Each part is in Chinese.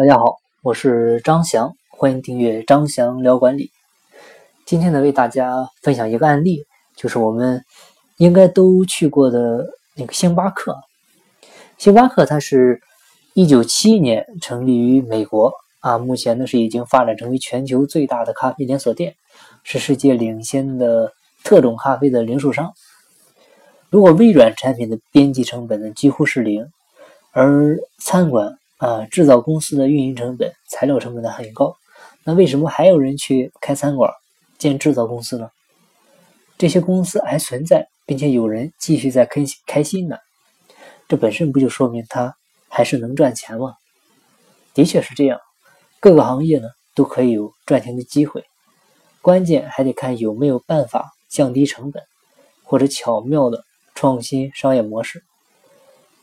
大家好，我是张翔，欢迎订阅张翔聊管理。今天呢，为大家分享一个案例，就是我们应该都去过的那个星巴克。星巴克它是一九七一年成立于美国啊，目前呢是已经发展成为全球最大的咖啡连锁店，是世界领先的特种咖啡的零售商。如果微软产品的边际成本呢几乎是零，而餐馆。啊，制造公司的运营成本、材料成本呢很高，那为什么还有人去开餐馆、建制造公司呢？这些公司还存在，并且有人继续在开开心呢，这本身不就说明它还是能赚钱吗？的确是这样，各个行业呢都可以有赚钱的机会，关键还得看有没有办法降低成本，或者巧妙的创新商业模式。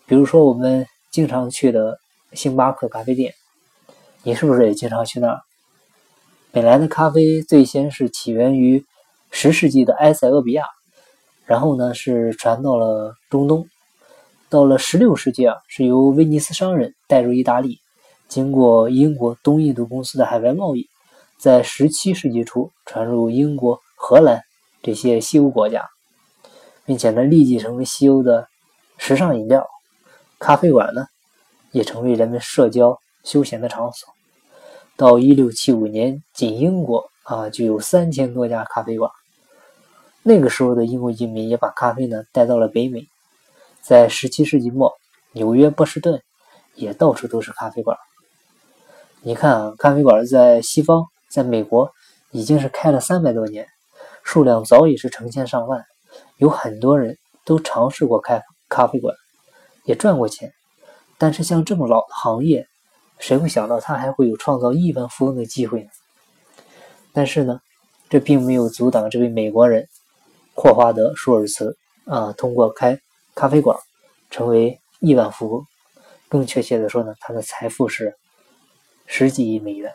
比如说我们经常去的。星巴克咖啡店，你是不是也经常去那儿？本来的咖啡最先是起源于十世纪的埃塞俄比亚，然后呢是传到了中东，到了十六世纪啊是由威尼斯商人带入意大利，经过英国东印度公司的海外贸易，在十七世纪初传入英国、荷兰这些西欧国家，并且呢立即成为西欧的时尚饮料。咖啡馆呢？也成为人们社交休闲的场所。到一六七五年，仅英国啊就有三千多家咖啡馆。那个时候的英国移民也把咖啡呢带到了北美。在十七世纪末，纽约、波士顿也到处都是咖啡馆。你看啊，咖啡馆在西方，在美国已经是开了三百多年，数量早已是成千上万，有很多人都尝试过开咖啡馆，也赚过钱。但是像这么老的行业，谁会想到它还会有创造亿万富翁的机会呢？但是呢，这并没有阻挡这位美国人霍华德·舒尔茨啊，通过开咖啡馆成为亿万富翁。更确切的说呢，他的财富是十几亿美元。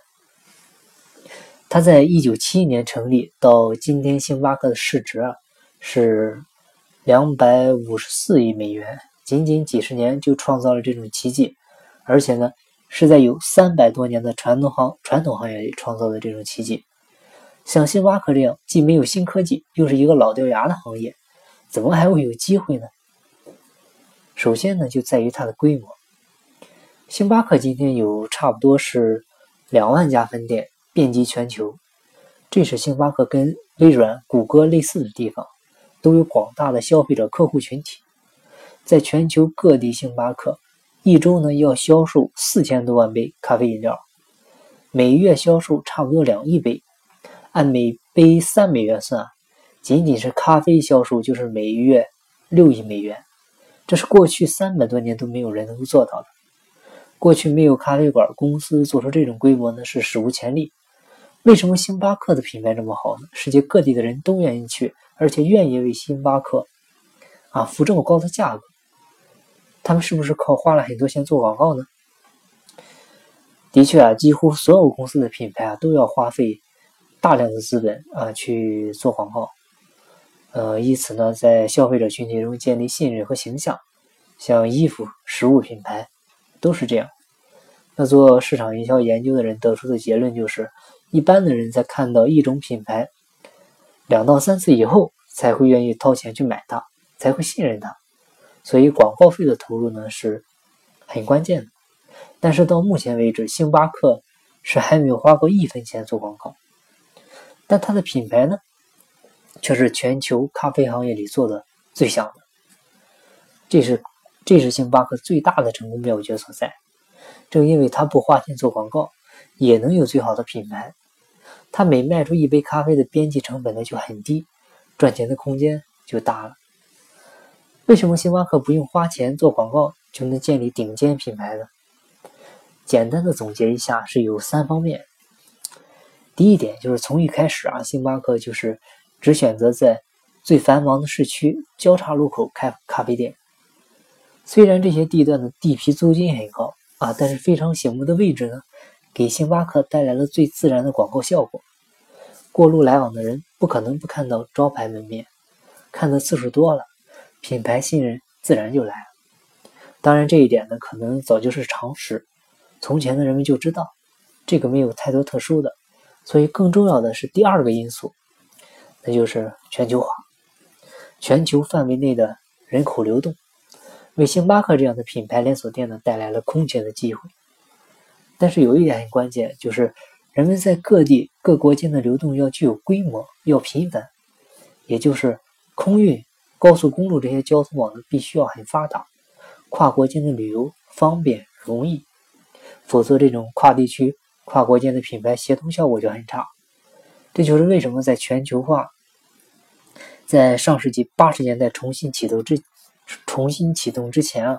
他在一九七一年成立，到今天星巴克的市值啊是两百五十四亿美元。仅仅几十年就创造了这种奇迹，而且呢，是在有三百多年的传统行传统行业里创造的这种奇迹。像星巴克这样既没有新科技，又是一个老掉牙的行业，怎么还会有机会呢？首先呢，就在于它的规模。星巴克今天有差不多是两万家分店，遍及全球。这是星巴克跟微软、谷歌类似的地方，都有广大的消费者客户群体。在全球各地，星巴克一周呢要销售四千多万杯咖啡饮料，每月销售差不多两亿杯，按每杯三美元算，仅仅是咖啡销售就是每月六亿美元，这是过去三百多年都没有人能够做到的。过去没有咖啡馆公司做出这种规模呢，是史无前例。为什么星巴克的品牌这么好呢？世界各地的人都愿意去，而且愿意为星巴克啊付这么高的价格。他们是不是靠花了很多钱做广告呢？的确啊，几乎所有公司的品牌啊都要花费大量的资本啊去做广告，呃，以此呢在消费者群体中建立信任和形象。像衣服、食物品牌都是这样。那做市场营销研究的人得出的结论就是，一般的人在看到一种品牌两到三次以后，才会愿意掏钱去买它，才会信任它。所以广告费的投入呢是很关键的，但是到目前为止，星巴克是还没有花过一分钱做广告，但它的品牌呢却是全球咖啡行业里做的最响的，这是这是星巴克最大的成功妙诀所在。正因为它不花钱做广告，也能有最好的品牌，它每卖出一杯咖啡的边际成本呢就很低，赚钱的空间就大了。为什么星巴克不用花钱做广告就能建立顶尖品牌呢？简单的总结一下，是有三方面。第一点就是从一开始啊，星巴克就是只选择在最繁忙的市区交叉路口开咖啡店。虽然这些地段的地皮租金很高啊，但是非常醒目的位置呢，给星巴克带来了最自然的广告效果。过路来往的人不可能不看到招牌门面，看的次数多了。品牌信任自然就来了。当然，这一点呢，可能早就是常识。从前的人们就知道，这个没有太多特殊的。所以更重要的是第二个因素，那就是全球化，全球范围内的人口流动，为星巴克这样的品牌连锁店呢带来了空前的机会。但是有一点很关键，就是人们在各地各国间的流动要具有规模，要频繁，也就是空运、高速公路这些交通网呢必须要很发达，跨国间的旅游方便容易，否则这种跨地区。跨国间的品牌协同效果就很差，这就是为什么在全球化在上世纪八十年代重新启动之重新启动之前啊，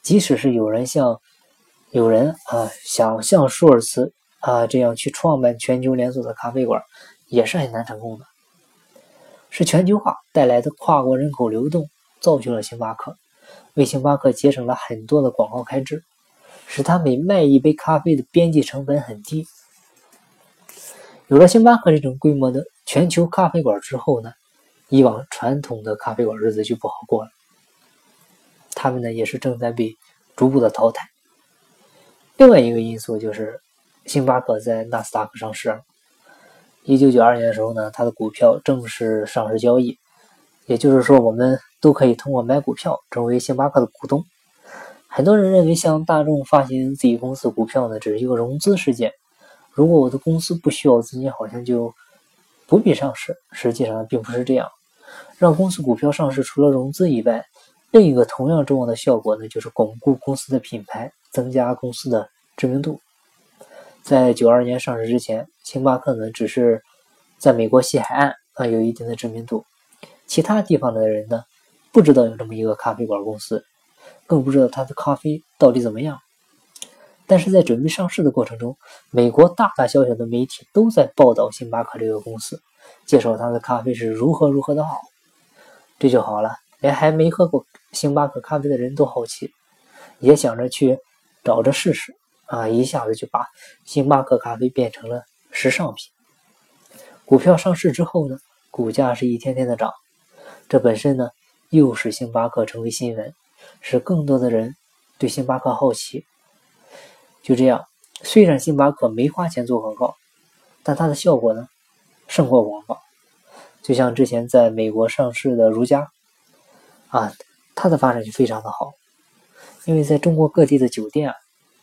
即使是有人像有人啊想像舒尔茨啊这样去创办全球连锁的咖啡馆，也是很难成功的。是全球化带来的跨国人口流动造就了星巴克，为星巴克节省了很多的广告开支。使他每卖一杯咖啡的边际成本很低。有了星巴克这种规模的全球咖啡馆之后呢，以往传统的咖啡馆日子就不好过了。他们呢也是正在被逐步的淘汰。另外一个因素就是，星巴克在纳斯达克上市了。一九九二年的时候呢，它的股票正式上市交易，也就是说，我们都可以通过买股票成为星巴克的股东。很多人认为向大众发行自己公司股票呢，只是一个融资事件。如果我的公司不需要资金，好像就不必上市。实际上并不是这样。让公司股票上市，除了融资以外，另一个同样重要的效果呢，就是巩固公司的品牌，增加公司的知名度。在九二年上市之前，星巴克呢只是在美国西海岸啊有一定的知名度，其他地方的人呢不知道有这么一个咖啡馆公司。更不知道他的咖啡到底怎么样，但是在准备上市的过程中，美国大大小小的媒体都在报道星巴克这个公司，介绍他的咖啡是如何如何的好。这就好了，连还没喝过星巴克咖啡的人都好奇，也想着去找着试试啊！一下子就把星巴克咖啡变成了时尚品。股票上市之后呢，股价是一天天的涨，这本身呢又使星巴克成为新闻。使更多的人对星巴克好奇。就这样，虽然星巴克没花钱做广告，但它的效果呢，胜过广告。就像之前在美国上市的如家，啊，它的发展就非常的好。因为在中国各地的酒店啊，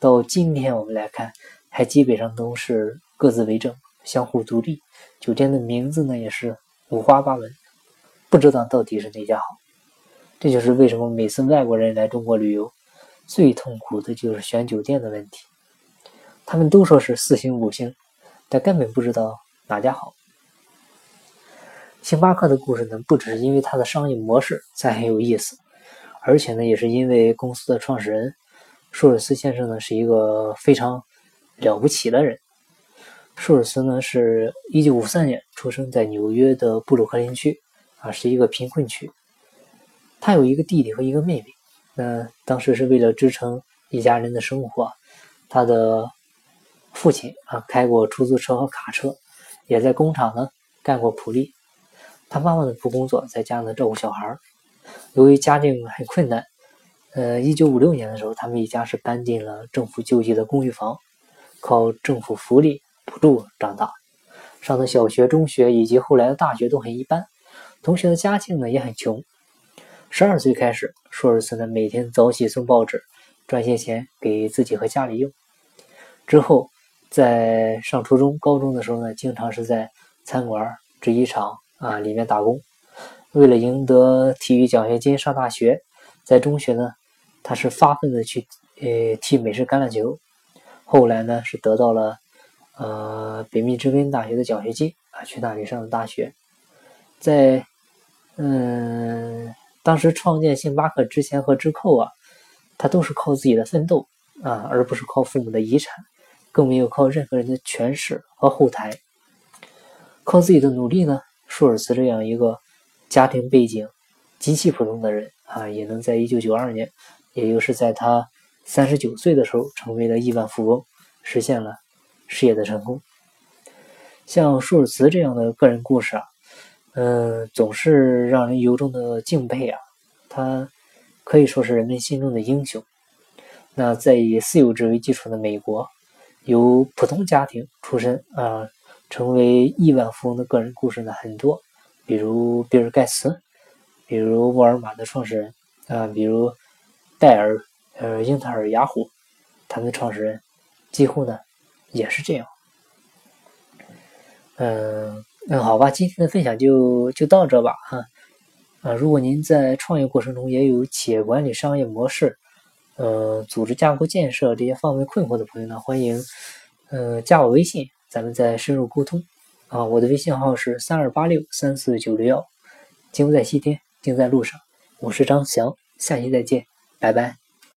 到今天我们来看，还基本上都是各自为政，相互独立。酒店的名字呢，也是五花八门，不知道到底是哪家好。这就是为什么每次外国人来中国旅游，最痛苦的就是选酒店的问题。他们都说是四星五星，但根本不知道哪家好。星巴克的故事呢，不只是因为它的商业模式才很有意思，而且呢，也是因为公司的创始人舒尔斯先生呢是一个非常了不起的人。舒尔斯呢是一九五三年出生在纽约的布鲁克林区，啊，是一个贫困区。他有一个弟弟和一个妹妹，那当时是为了支撑一家人的生活，他的父亲啊开过出租车和卡车，也在工厂呢干过苦力。他妈妈呢不工作，在家呢照顾小孩。由于家境很困难，呃，一九五六年的时候，他们一家是搬进了政府救济的公寓房，靠政府福利补助长大。上的小学、中学以及后来的大学都很一般，同学的家境呢也很穷。十二岁开始，舒尔茨呢每天早起送报纸，赚些钱给自己和家里用。之后，在上初中、高中的时候呢，经常是在餐馆、制衣厂啊里面打工。为了赢得体育奖学金上大学，在中学呢，他是发奋的去呃踢美式橄榄球。后来呢，是得到了呃北密芝根大学的奖学金啊，去那里上的大学。在嗯。当时创建星巴克之前和之后啊，他都是靠自己的奋斗啊，而不是靠父母的遗产，更没有靠任何人的权势和后台。靠自己的努力呢，舒尔茨这样一个家庭背景极其普通的人啊，也能在1992年，也就是在他39岁的时候，成为了亿万富翁，实现了事业的成功。像舒尔茨这样的个人故事啊。嗯，总是让人由衷的敬佩啊！他可以说是人们心中的英雄。那在以私有制为基础的美国，由普通家庭出身啊，成为亿万富翁的个人故事呢很多，比如比尔盖茨，比如沃尔玛的创始人啊，比如戴尔呃英特尔、雅虎，他们的创始人几乎呢也是这样。嗯嗯，好吧，今天的分享就就到这吧哈。啊，如果您在创业过程中也有企业管理、商业模式、呃组织架构建设这些方面困惑的朋友呢，欢迎嗯加我微信，咱们再深入沟通。啊，我的微信号是三二八六三四九六幺，金不在西天，定在路上。我是张翔，下期再见，拜拜。